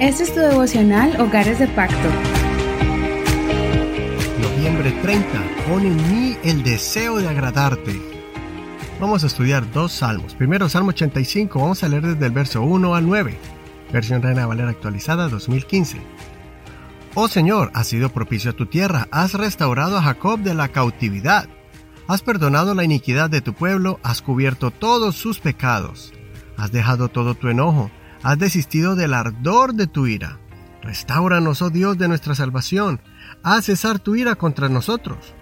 Este es tu devocional Hogares de Pacto. Noviembre 30. Pon en mí el deseo de agradarte. Vamos a estudiar dos salmos. Primero, Salmo 85. Vamos a leer desde el verso 1 al 9. Versión Reina Valera actualizada 2015. Oh Señor, has sido propicio a tu tierra, has restaurado a Jacob de la cautividad, has perdonado la iniquidad de tu pueblo, has cubierto todos sus pecados, has dejado todo tu enojo, has desistido del ardor de tu ira. Restáuranos, oh Dios de nuestra salvación, haz cesar tu ira contra nosotros.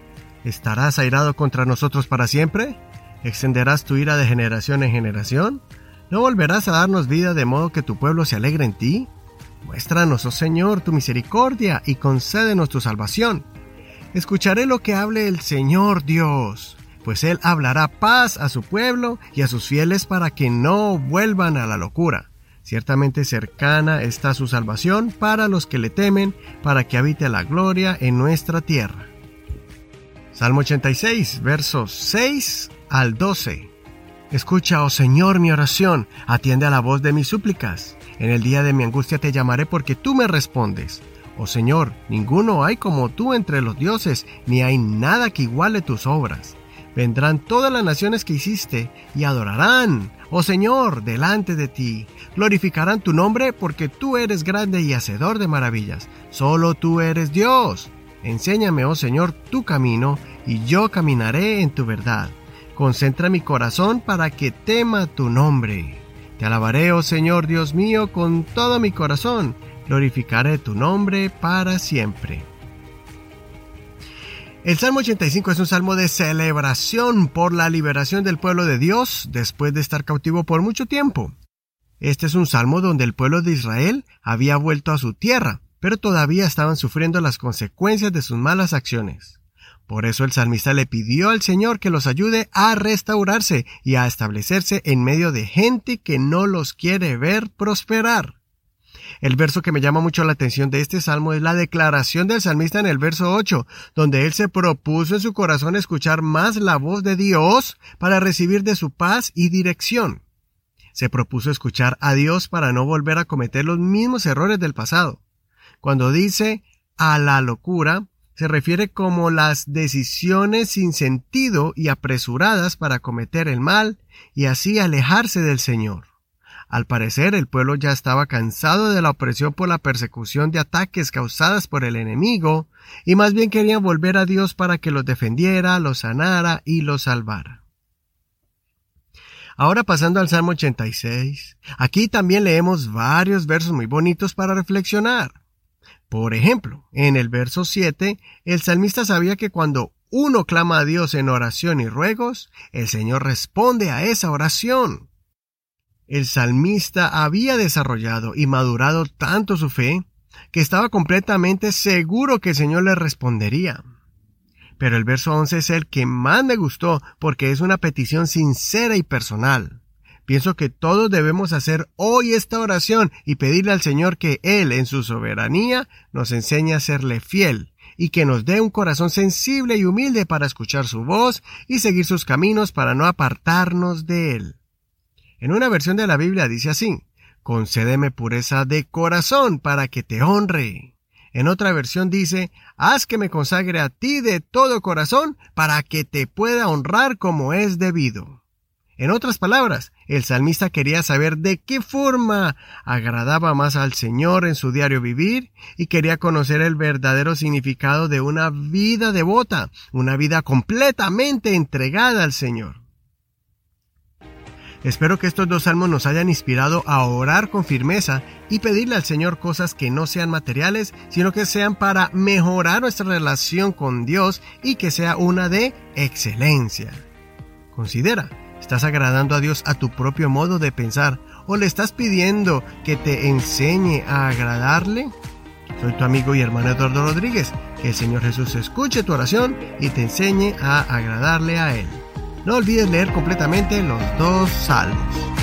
¿Estarás airado contra nosotros para siempre? ¿Extenderás tu ira de generación en generación? ¿No volverás a darnos vida de modo que tu pueblo se alegre en ti? Muéstranos, oh Señor, tu misericordia y concédenos tu salvación. Escucharé lo que hable el Señor Dios, pues Él hablará paz a su pueblo y a sus fieles para que no vuelvan a la locura. Ciertamente cercana está su salvación para los que le temen, para que habite la gloria en nuestra tierra. Salmo 86, versos 6 al 12. Escucha, oh Señor, mi oración, atiende a la voz de mis súplicas. En el día de mi angustia te llamaré porque tú me respondes. Oh Señor, ninguno hay como tú entre los dioses, ni hay nada que iguale tus obras. Vendrán todas las naciones que hiciste y adorarán, oh Señor, delante de ti. Glorificarán tu nombre porque tú eres grande y hacedor de maravillas. Solo tú eres Dios. Enséñame, oh Señor, tu camino, y yo caminaré en tu verdad. Concentra mi corazón para que tema tu nombre. Te alabaré, oh Señor Dios mío, con todo mi corazón. Glorificaré tu nombre para siempre. El Salmo 85 es un salmo de celebración por la liberación del pueblo de Dios después de estar cautivo por mucho tiempo. Este es un salmo donde el pueblo de Israel había vuelto a su tierra, pero todavía estaban sufriendo las consecuencias de sus malas acciones. Por eso el salmista le pidió al Señor que los ayude a restaurarse y a establecerse en medio de gente que no los quiere ver prosperar. El verso que me llama mucho la atención de este salmo es la declaración del salmista en el verso 8, donde él se propuso en su corazón escuchar más la voz de Dios para recibir de su paz y dirección. Se propuso escuchar a Dios para no volver a cometer los mismos errores del pasado. Cuando dice a la locura, se refiere como las decisiones sin sentido y apresuradas para cometer el mal y así alejarse del Señor. Al parecer el pueblo ya estaba cansado de la opresión por la persecución de ataques causadas por el enemigo y más bien querían volver a Dios para que los defendiera, los sanara y los salvara. Ahora pasando al Salmo 86, aquí también leemos varios versos muy bonitos para reflexionar. Por ejemplo, en el verso 7, el salmista sabía que cuando uno clama a Dios en oración y ruegos, el Señor responde a esa oración. El salmista había desarrollado y madurado tanto su fe que estaba completamente seguro que el Señor le respondería. Pero el verso 11 es el que más me gustó porque es una petición sincera y personal. Pienso que todos debemos hacer hoy esta oración y pedirle al Señor que Él, en su soberanía, nos enseñe a serle fiel y que nos dé un corazón sensible y humilde para escuchar su voz y seguir sus caminos para no apartarnos de Él. En una versión de la Biblia dice así, concédeme pureza de corazón para que te honre. En otra versión dice, haz que me consagre a ti de todo corazón para que te pueda honrar como es debido. En otras palabras, el salmista quería saber de qué forma agradaba más al Señor en su diario vivir y quería conocer el verdadero significado de una vida devota, una vida completamente entregada al Señor. Espero que estos dos salmos nos hayan inspirado a orar con firmeza y pedirle al Señor cosas que no sean materiales, sino que sean para mejorar nuestra relación con Dios y que sea una de excelencia. Considera, ¿Estás agradando a Dios a tu propio modo de pensar o le estás pidiendo que te enseñe a agradarle? Soy tu amigo y hermano Eduardo Rodríguez. Que el Señor Jesús escuche tu oración y te enseñe a agradarle a Él. No olvides leer completamente los dos salmos.